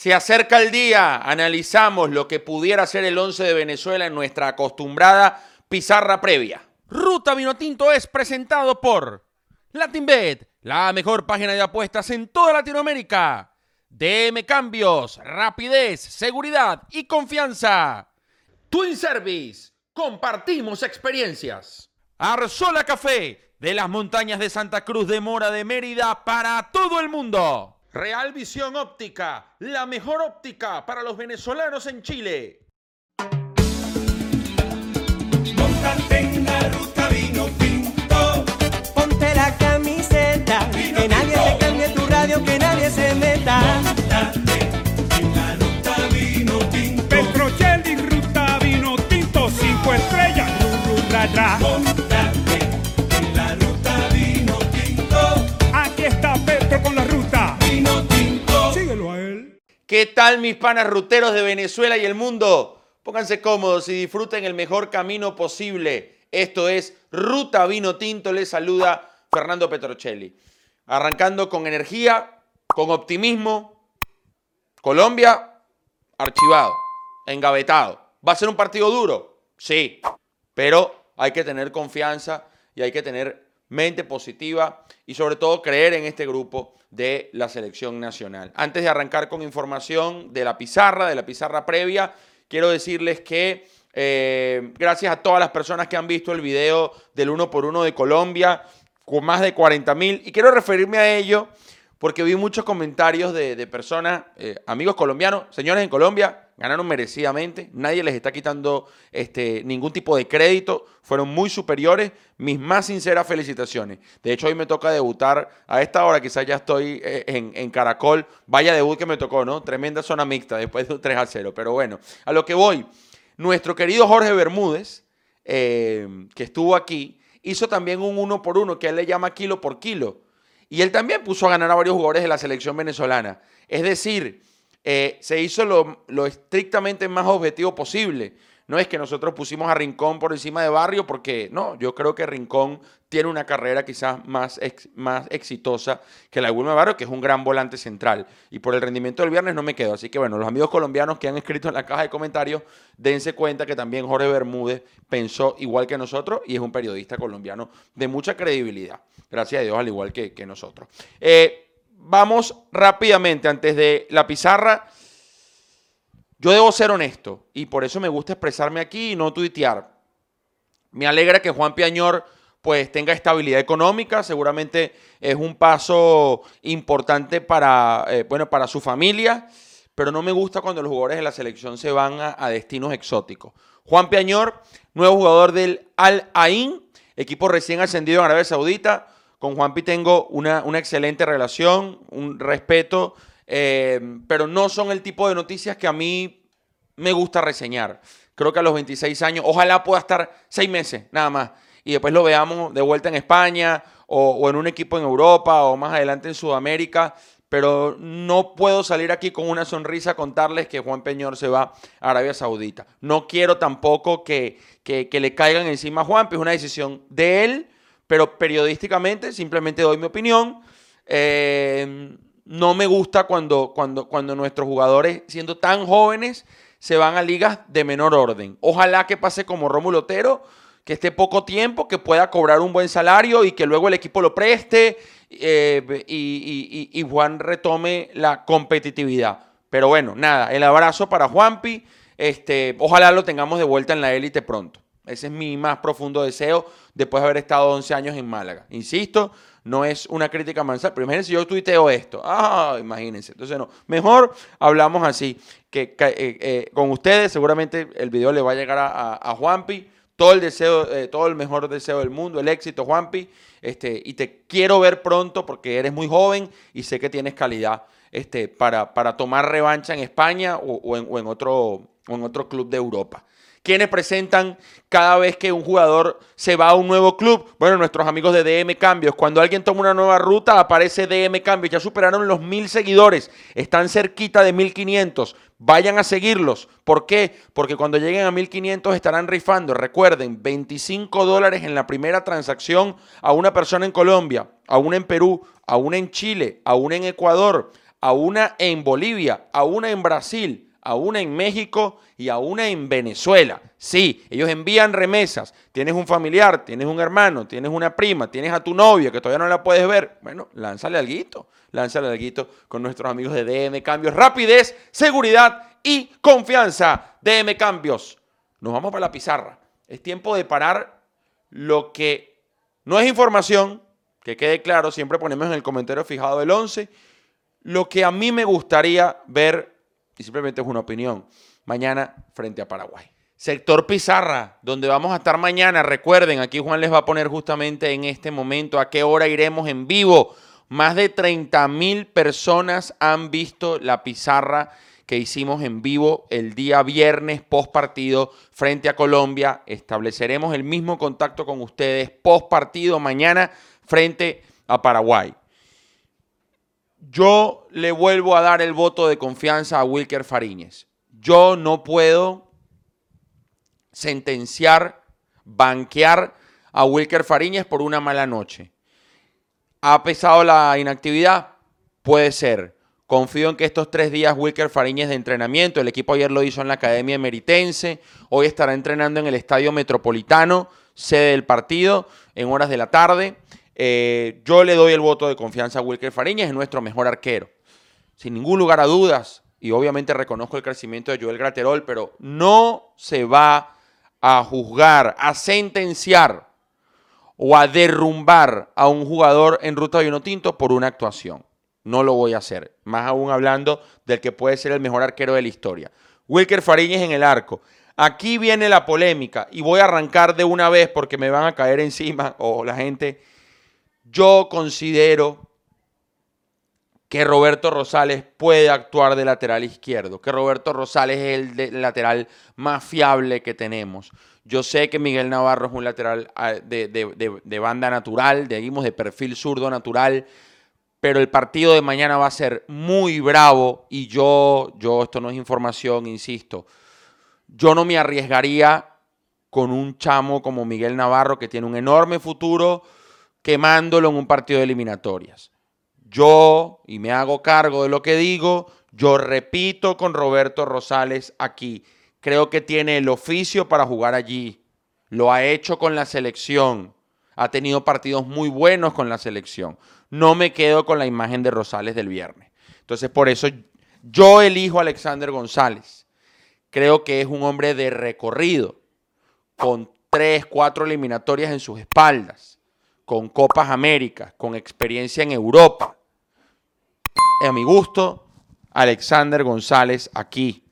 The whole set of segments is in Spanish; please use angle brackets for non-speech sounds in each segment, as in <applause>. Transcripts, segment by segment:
Se acerca el día, analizamos lo que pudiera ser el 11 de Venezuela en nuestra acostumbrada pizarra previa. Ruta Vinotinto es presentado por LatinBet, la mejor página de apuestas en toda Latinoamérica. DM Cambios, rapidez, seguridad y confianza. Twin Service, compartimos experiencias. Arzola Café, de las montañas de Santa Cruz de Mora de Mérida para todo el mundo. Real Visión Óptica, la mejor óptica para los venezolanos en Chile. Montate en la ruta vino tinto. Ponte la camiseta, que nadie te cambie tu radio, que nadie se meta. Montate en la ruta vino tinto. Petrocelli, ruta vino tinto, cinco estrellas, ru, ¿Qué tal mis panas ruteros de Venezuela y el mundo? Pónganse cómodos y disfruten el mejor camino posible. Esto es Ruta Vino Tinto. Les saluda Fernando Petrocelli. Arrancando con energía, con optimismo. Colombia, archivado, engavetado. ¿Va a ser un partido duro? Sí, pero hay que tener confianza y hay que tener mente positiva y sobre todo creer en este grupo de la selección nacional. Antes de arrancar con información de la pizarra, de la pizarra previa, quiero decirles que eh, gracias a todas las personas que han visto el video del uno por uno de Colombia, con más de 40 mil, y quiero referirme a ello porque vi muchos comentarios de, personas, eh, amigos colombianos, señores en Colombia, ganaron merecidamente, nadie les está quitando este, ningún tipo de crédito, fueron muy superiores, mis más sinceras felicitaciones. De hecho, hoy me toca debutar a esta hora, quizás ya estoy eh, en, en Caracol, vaya debut que me tocó, ¿no? Tremenda zona mixta después de un 3 a 0, pero bueno, a lo que voy, nuestro querido Jorge Bermúdez, eh, que estuvo aquí, hizo también un uno por uno, que él le llama kilo por kilo. Y él también puso a ganar a varios jugadores de la selección venezolana. Es decir, eh, se hizo lo, lo estrictamente más objetivo posible. No es que nosotros pusimos a Rincón por encima de Barrio, porque no, yo creo que Rincón tiene una carrera quizás más, más exitosa que la de Wilmer Barrio, que es un gran volante central. Y por el rendimiento del viernes no me quedo. Así que bueno, los amigos colombianos que han escrito en la caja de comentarios, dense cuenta que también Jorge Bermúdez pensó igual que nosotros y es un periodista colombiano de mucha credibilidad. Gracias a Dios, al igual que, que nosotros. Eh, vamos rápidamente, antes de la pizarra. Yo debo ser honesto y por eso me gusta expresarme aquí y no tuitear. Me alegra que Juan Piañor pues tenga estabilidad económica, seguramente es un paso importante para, eh, bueno, para su familia, pero no me gusta cuando los jugadores de la selección se van a, destinos exóticos. Juan Piañor, nuevo jugador del Al Ain, equipo recién ascendido en Arabia Saudita. Con Juanpi tengo una, una excelente relación, un respeto, eh, pero no son el tipo de noticias que a mí me gusta reseñar. Creo que a los 26 años, ojalá pueda estar seis meses nada más y después lo veamos de vuelta en España o, o en un equipo en Europa o más adelante en Sudamérica. Pero no puedo salir aquí con una sonrisa a contarles que Juan Peñor se va a Arabia Saudita. No quiero tampoco que, que, que le caigan encima a Juan, es una decisión de él, pero periodísticamente simplemente doy mi opinión. Eh, no me gusta cuando, cuando, cuando nuestros jugadores, siendo tan jóvenes, se van a ligas de menor orden. Ojalá que pase como Rómulo Otero, que esté poco tiempo, que pueda cobrar un buen salario y que luego el equipo lo preste eh, y, y- Juan retome la competitividad. Pero bueno, nada, el abrazo para Juanpi. Este, ojalá lo tengamos de vuelta en la élite pronto. Ese es mi más profundo deseo después de haber estado 11 años en Málaga. Insisto, no es una crítica mansa. Pero imagínense, yo tuiteo esto. Ah, imagínense. Entonces, no. Mejor hablamos así que, eh, eh, con ustedes. Seguramente el video le va a llegar a, Juanpi. Todo el deseo, eh, todo el mejor deseo del mundo, el éxito, Juanpi. Este, y te quiero ver pronto porque eres muy joven y sé que tienes calidad este, para, para tomar revancha en España o, o en otro, o en otro club de Europa. ¿Quiénes presentan cada vez que un jugador se va a un nuevo club? Bueno, nuestros amigos de DM Cambios. Cuando alguien toma una nueva ruta, aparece DM Cambios. Ya superaron los mil seguidores. Están cerquita de 1500. Vayan a seguirlos. ¿Por qué? Porque cuando lleguen a 1500 estarán rifando. Recuerden, 25 dólares en la primera transacción a una persona en Colombia, a una en Perú, a una en Chile, a una en Ecuador, a una en Bolivia, a una en Brasil, a una en México y a una en Venezuela. Sí, ellos envían remesas. Tienes un familiar, tienes un hermano, tienes una prima, tienes a tu novia que todavía no la puedes ver. Bueno, lánzale algo, lánzale algo con nuestros amigos de DM Cambios. Rapidez, seguridad y confianza. DM Cambios. Nos vamos para la pizarra. Es tiempo de parar lo que no es información, que quede claro, siempre ponemos en el comentario fijado el 11, lo que a mí me gustaría ver, y simplemente es una opinión, mañana frente a Paraguay. Sector Pizarra, donde vamos a estar mañana. Recuerden, aquí Juan les va a poner justamente en este momento a qué hora iremos en vivo. Más de 30 mil personas han visto la pizarra que hicimos en vivo el día viernes post partido frente a Colombia. Estableceremos el mismo contacto con ustedes post partido mañana frente a Paraguay. Yo le vuelvo a dar el voto de confianza a Wilker Fariñez. Yo no puedo sentenciar, banquear a Wilker Fariñez por una mala noche. ¿Ha pesado la inactividad? Puede ser. Confío en que estos tres días Wilker Fariñez de entrenamiento, el equipo ayer lo hizo en la Academia Meritense, hoy estará entrenando en el Estadio Metropolitano, sede del partido, en horas de la tarde. Eh, yo le doy el voto de confianza a Wilker Fariñez, es nuestro mejor arquero. Sin ningún lugar a dudas, y obviamente reconozco el crecimiento de Joel Graterol, pero no se va a juzgar, a sentenciar o a derrumbar a un jugador en ruta de vino tinto por una actuación. No lo voy a hacer. Más aún hablando del que puede ser el mejor arquero de la historia. Wilker Fariñez en el arco. Aquí viene la polémica y voy a arrancar de una vez porque me van a caer encima o la gente. Yo considero que Roberto Rosales puede actuar de lateral izquierdo, que Roberto Rosales es el, lateral más fiable que tenemos. Yo sé que Miguel Navarro es un lateral ah, de, banda natural, de, de perfil zurdo natural, pero el partido de mañana va a ser muy bravo y yo, yo, esto no es información, insisto, yo no me arriesgaría con un chamo como Miguel Navarro que tiene un enorme futuro quemándolo en un partido de eliminatorias. Yo, y me hago cargo de lo que digo, yo repito con Roberto Rosales aquí, creo que tiene el oficio para jugar allí, lo ha hecho con la selección, ha tenido partidos muy buenos con la selección no me quedo con la imagen de Rosales del viernes. Entonces, por eso yo elijo a Alexander González. Creo que es un hombre de recorrido, con tres, cuatro eliminatorias en sus espaldas, con Copas Américas, con experiencia en Europa. A mi gusto, Alexander González aquí.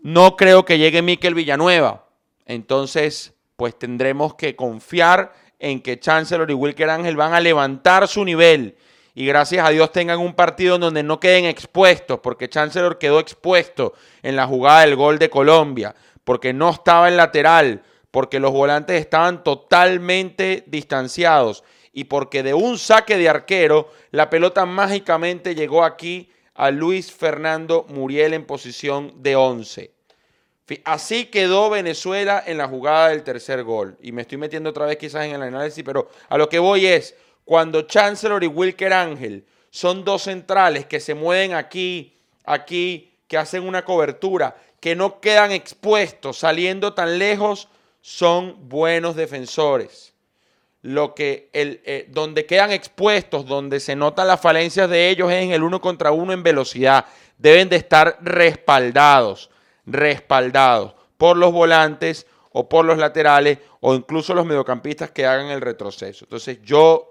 No creo que llegue Miquel Villanueva. Entonces, pues tendremos que confiar en que Chancellor y Wilker Ángel van a levantar su nivel y gracias a Dios tengan un partido en donde no queden expuestos, porque Chancellor quedó expuesto en la jugada del gol de Colombia, porque no estaba en lateral, porque los volantes estaban totalmente distanciados y porque de un saque de arquero la pelota mágicamente llegó aquí a Luis Fernando Muriel en posición de 11. Así quedó Venezuela en la jugada del tercer gol. Y me estoy metiendo otra vez quizás en el análisis, pero a lo que voy es, cuando Chancellor y Wilker Ángel son dos centrales que se mueven aquí, aquí, que hacen una cobertura, que no quedan expuestos saliendo tan lejos, son buenos defensores. Lo que el, eh, donde quedan expuestos, donde se notan las falencias de ellos es en el uno contra uno en velocidad. Deben de estar respaldados respaldados por los volantes o por los laterales o incluso los mediocampistas que hagan el retroceso. Entonces yo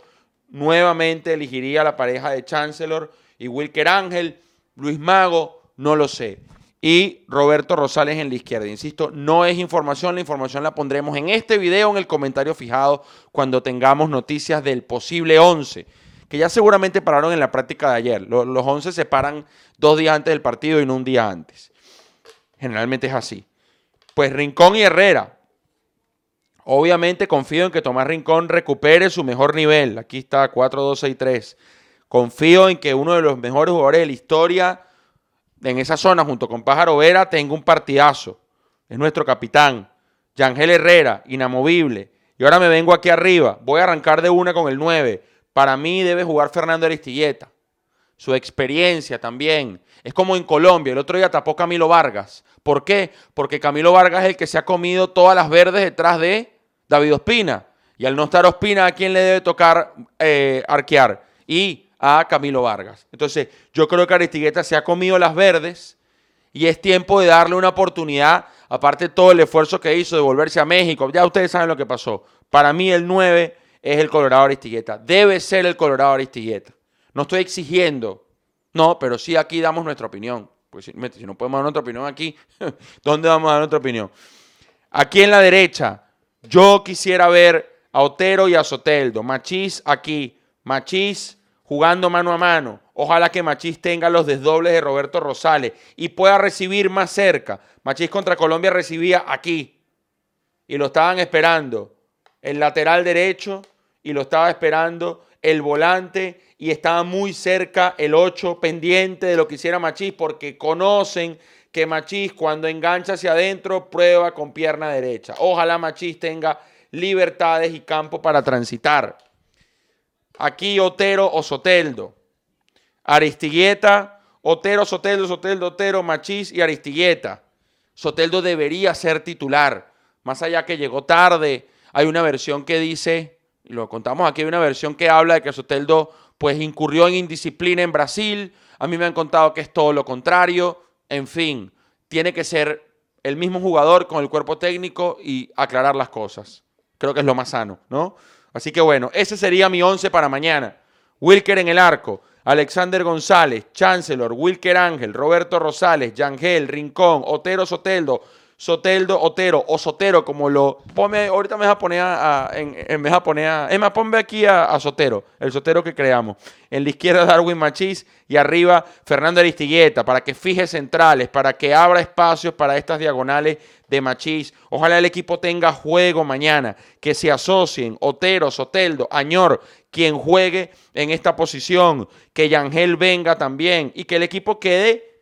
nuevamente elegiría la pareja de Chancellor y Wilker Ángel, Luis Mago, no lo sé. Y Roberto Rosales en la izquierda. Insisto, no es información, la información la pondremos en este video, en el comentario fijado, cuando tengamos noticias del posible 11, que ya seguramente pararon en la práctica de ayer. Los, los 11 se paran dos días antes del partido y no un día antes. Generalmente es así. Pues Rincón y Herrera. Obviamente confío en que Tomás Rincón recupere su mejor nivel. Aquí está 4-2-6-3. Confío en que uno de los mejores jugadores de la historia en esa zona, junto con Pájaro Vera, tenga un partidazo. Es nuestro capitán. Yangel Herrera, inamovible. Y ahora me vengo aquí arriba. Voy a arrancar de una con el 9. Para mí debe jugar Fernando Aristilleta. su experiencia también. Es como en Colombia, el otro día tapó Camilo Vargas. ¿Por qué? Porque Camilo Vargas es el que se ha comido todas las verdes detrás de David Ospina. Y al no estar Ospina, ¿a quién le debe tocar eh, arquear? Y a Camilo Vargas. Entonces, yo creo que Aristigueta se ha comido las verdes y es tiempo de darle una oportunidad, aparte de todo el esfuerzo que hizo de volverse a México. Ya ustedes saben lo que pasó. Para mí el 9 es el Colorado Aristigueta. Debe ser el Colorado Aristigueta. No estoy exigiendo, no, pero sí aquí damos nuestra opinión. Pues si, no podemos dar nuestra opinión aquí, <laughs> ¿dónde vamos a dar nuestra opinión? Aquí en la derecha, yo quisiera ver a Otero y a Soteldo. Machís aquí, Machís jugando mano a mano. Ojalá que Machís tenga los desdobles de Roberto Rosales y pueda recibir más cerca. Machís contra Colombia recibía aquí y lo estaban esperando el lateral derecho y lo estaba esperando el volante y estaba muy cerca el 8 pendiente de lo que hiciera Machís porque conocen que Machís cuando engancha hacia adentro prueba con pierna derecha. Ojalá Machís tenga libertades y campo para transitar. Aquí Otero o Soteldo. Aristigueta, Otero, Soteldo, Soteldo, Otero, Machís y Aristigueta. Soteldo debería ser titular. Más allá que llegó tarde, hay una versión que dice, y lo contamos aquí, hay una versión que habla de que Soteldo pues incurrió en indisciplina en Brasil. A mí me han contado que es todo lo contrario. En fin, tiene que ser el mismo jugador con el cuerpo técnico y aclarar las cosas. Creo que es lo más sano, ¿no? Así que bueno, ese sería mi once para mañana. Wilker en el arco, Alexander González, Chancellor, Wilker Ángel, Roberto Rosales, Yangel, Rincón, Otero Soteldo, Soteldo, Otero o Sotero, como lo. Ponme, ahorita me vas a poner a. en, me a poner a. Emma, ponme aquí a, a, Sotero, el Sotero que creamos. En la izquierda, Darwin Machís y arriba, Fernando Aristigueta, para que fije centrales, para que abra espacios para estas diagonales de Machís. Ojalá el equipo tenga juego mañana, que se asocien Otero, Soteldo, Añor, quien juegue en esta posición, que Yangel venga también y que el equipo quede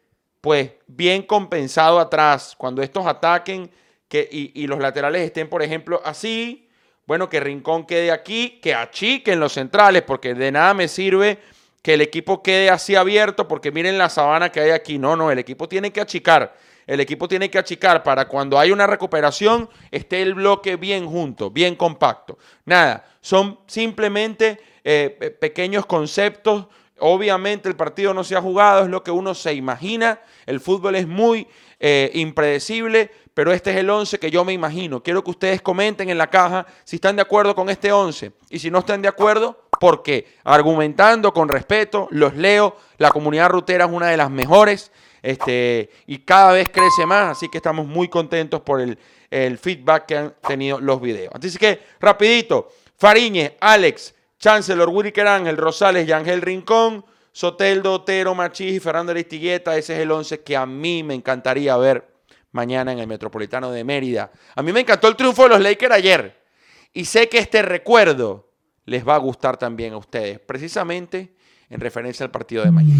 pues bien compensado atrás. Cuando estos ataquen que, y, y, los laterales estén, por ejemplo, así, bueno, que Rincón quede aquí, que achiquen los centrales, porque de nada me sirve que el equipo quede así abierto, porque miren la sabana que hay aquí. No, no, el equipo tiene que achicar. El equipo tiene que achicar para cuando hay una recuperación esté el bloque bien junto, bien compacto. Nada, son simplemente eh, pequeños conceptos Obviamente el partido no se ha jugado, es lo que uno se imagina. El fútbol es muy eh, impredecible, pero este es el 11 que yo me imagino. Quiero que ustedes comenten en la caja si están de acuerdo con este 11 y si no están de acuerdo, ¿por qué? Argumentando con respeto, los leo. La comunidad rutera es una de las mejores este, y cada vez crece más, así que estamos muy contentos por el, el feedback que han tenido los videos. Así que, rapidito, Fariñez, Alex, Chancellor, Wilker Ángel, Rosales, Yangel Rincón, Soteldo, Otero, Machís y Fernando Aristigueta. Ese es el 11 que a mí me encantaría ver mañana en el Metropolitano de Mérida. A mí me encantó el triunfo de los Lakers ayer. Y sé que este recuerdo les va a gustar también a ustedes, precisamente en referencia al partido de mañana.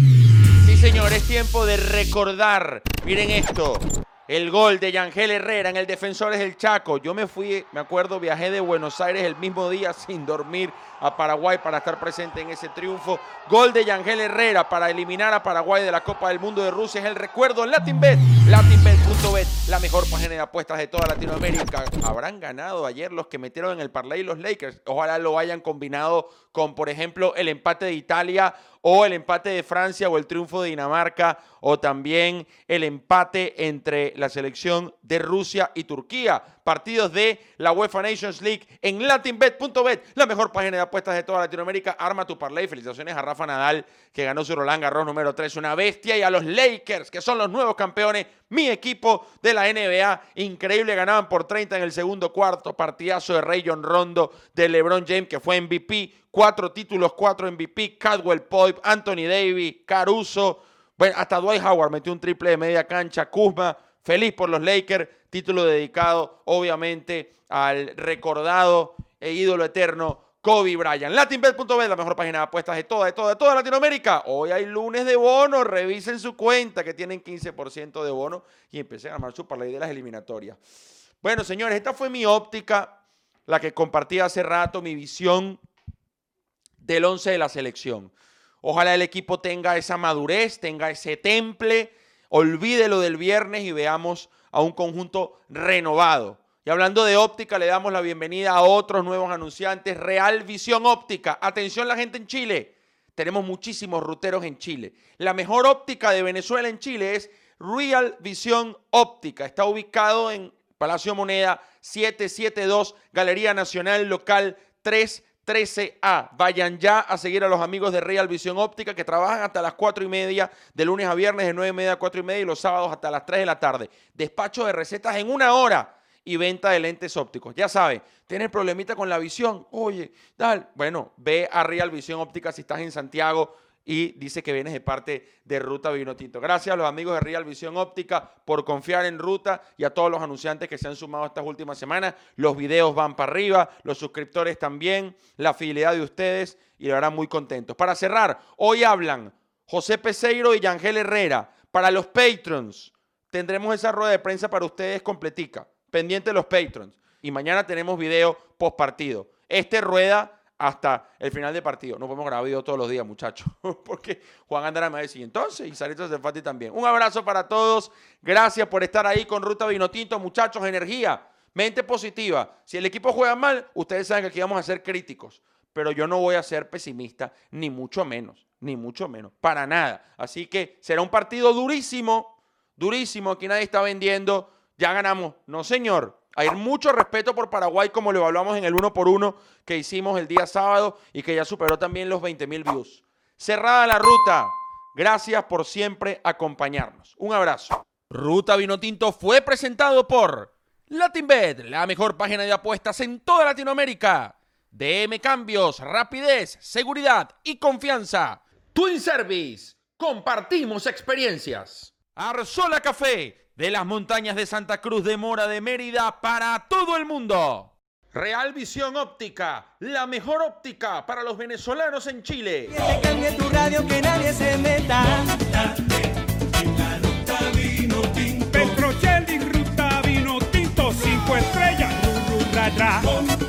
Sí, señor, es tiempo de recordar. Miren esto. El gol de Yangel Herrera en el Defensores del Chaco. Yo me fui, me acuerdo, viajé de Buenos Aires el mismo día sin dormir a Paraguay para estar presente en ese triunfo. Gol de Yangel Herrera para eliminar a Paraguay de la Copa del Mundo de Rusia. Es el recuerdo LatinBet. LatinBet.bet, la mejor página de apuestas de toda Latinoamérica. Habrán ganado ayer los que metieron en el parlay los Lakers. Ojalá lo hayan combinado con, por ejemplo, el empate de Italia o el empate de Francia o el triunfo de Dinamarca o también el empate entre la selección de Rusia y Turquía. Partidos de la UEFA Nations League en latinbet.bet, la mejor página de apuestas de toda Latinoamérica. Arma tu parlay. Felicitaciones a Rafa Nadal, que ganó su Roland Garros número 3, una bestia, y a los Lakers, que son los nuevos campeones. Mi equipo de la NBA, increíble, ganaban por 30 en el segundo cuarto. Partidazo de Rayon Rondo, de LeBron James, que fue MVP. Cuatro títulos, cuatro MVP. Cadwell Pope, Anthony Davis, Caruso. Bueno, hasta Dwight Howard metió un triple de media cancha. Kuzma, feliz por los Lakers. Título dedicado, obviamente, al recordado e ídolo eterno Kobe Bryant. LatinBet.bet, la mejor página de apuestas de toda, de toda, de toda Latinoamérica. Hoy hay lunes de bono. Revisen su cuenta que tienen 15% de bono y empiecen a armar su parlay de las eliminatorias. Bueno, señores, esta fue mi óptica, la que compartí hace rato, mi visión del 11 de la selección. Ojalá el equipo tenga esa madurez, tenga ese temple, olvide lo del viernes y veamos a un conjunto renovado. Y hablando de óptica, le damos la bienvenida a otros nuevos anunciantes. Real Visión Óptica. Atención la gente en Chile. Tenemos muchísimos ruteros en Chile. La mejor óptica de Venezuela en Chile es Real Visión Óptica. Está ubicado en Palacio Moneda 772, Galería Nacional Local 313A. Vayan ya a seguir a los amigos de Real Visión Óptica que trabajan hasta las 4 y media, de lunes a viernes, de 9 y media a 4 y media y los sábados hasta las 3 de la tarde. Despacho de recetas en una hora y venta de lentes ópticos. Ya sabes, tienes problemita con la visión. Oye, tal. Bueno, ve a Real Visión Óptica si estás en Santiago y dice que vienes de parte de Ruta Vino Tinto. Gracias a los amigos de Real Visión Óptica por confiar en Ruta y a todos los anunciantes que se han sumado estas últimas semanas. Los videos van para arriba, los suscriptores también, la fidelidad de ustedes y lo harán muy contentos. Para cerrar, hoy hablan José Peseiro y Yangel Herrera. Para los patrons, tendremos esa rueda de prensa para ustedes completica pendiente de los patrons. Y mañana tenemos video post partido. Este rueda hasta el final del partido. No podemos grabar video todos los días, muchachos. <laughs> Porque Juan Andrés me va a decir, entonces, y Sarita Zefati también. Un abrazo para todos. Gracias por estar ahí con Ruta Vinotinto, muchachos. Energía, mente positiva. Si el equipo juega mal, ustedes saben que aquí vamos a ser críticos. Pero yo no voy a ser pesimista, ni mucho menos, ni mucho menos, para nada. Así que será un partido durísimo, durísimo. Aquí nadie está vendiendo ya ganamos. No, señor. Hay mucho respeto por Paraguay, como lo evaluamos en el uno por uno que hicimos el día sábado y que ya superó también los 20 mil views. Cerrada la ruta. Gracias por siempre acompañarnos. Un abrazo. Ruta Vinotinto fue presentado por LatinBet, la mejor página de apuestas en toda Latinoamérica. DM Cambios, rapidez, seguridad y confianza. Twin Service, compartimos experiencias. Arzola Café de las montañas de Santa Cruz de Mora de Mérida para todo el mundo. Real Visión Óptica, la mejor óptica para los venezolanos en Chile. Que te cambie tu radio, que nadie se meta. En la ruta vino tinto. Petrocelli, ruta vino tinto, cinco estrellas. Ru, ru, ra, ra.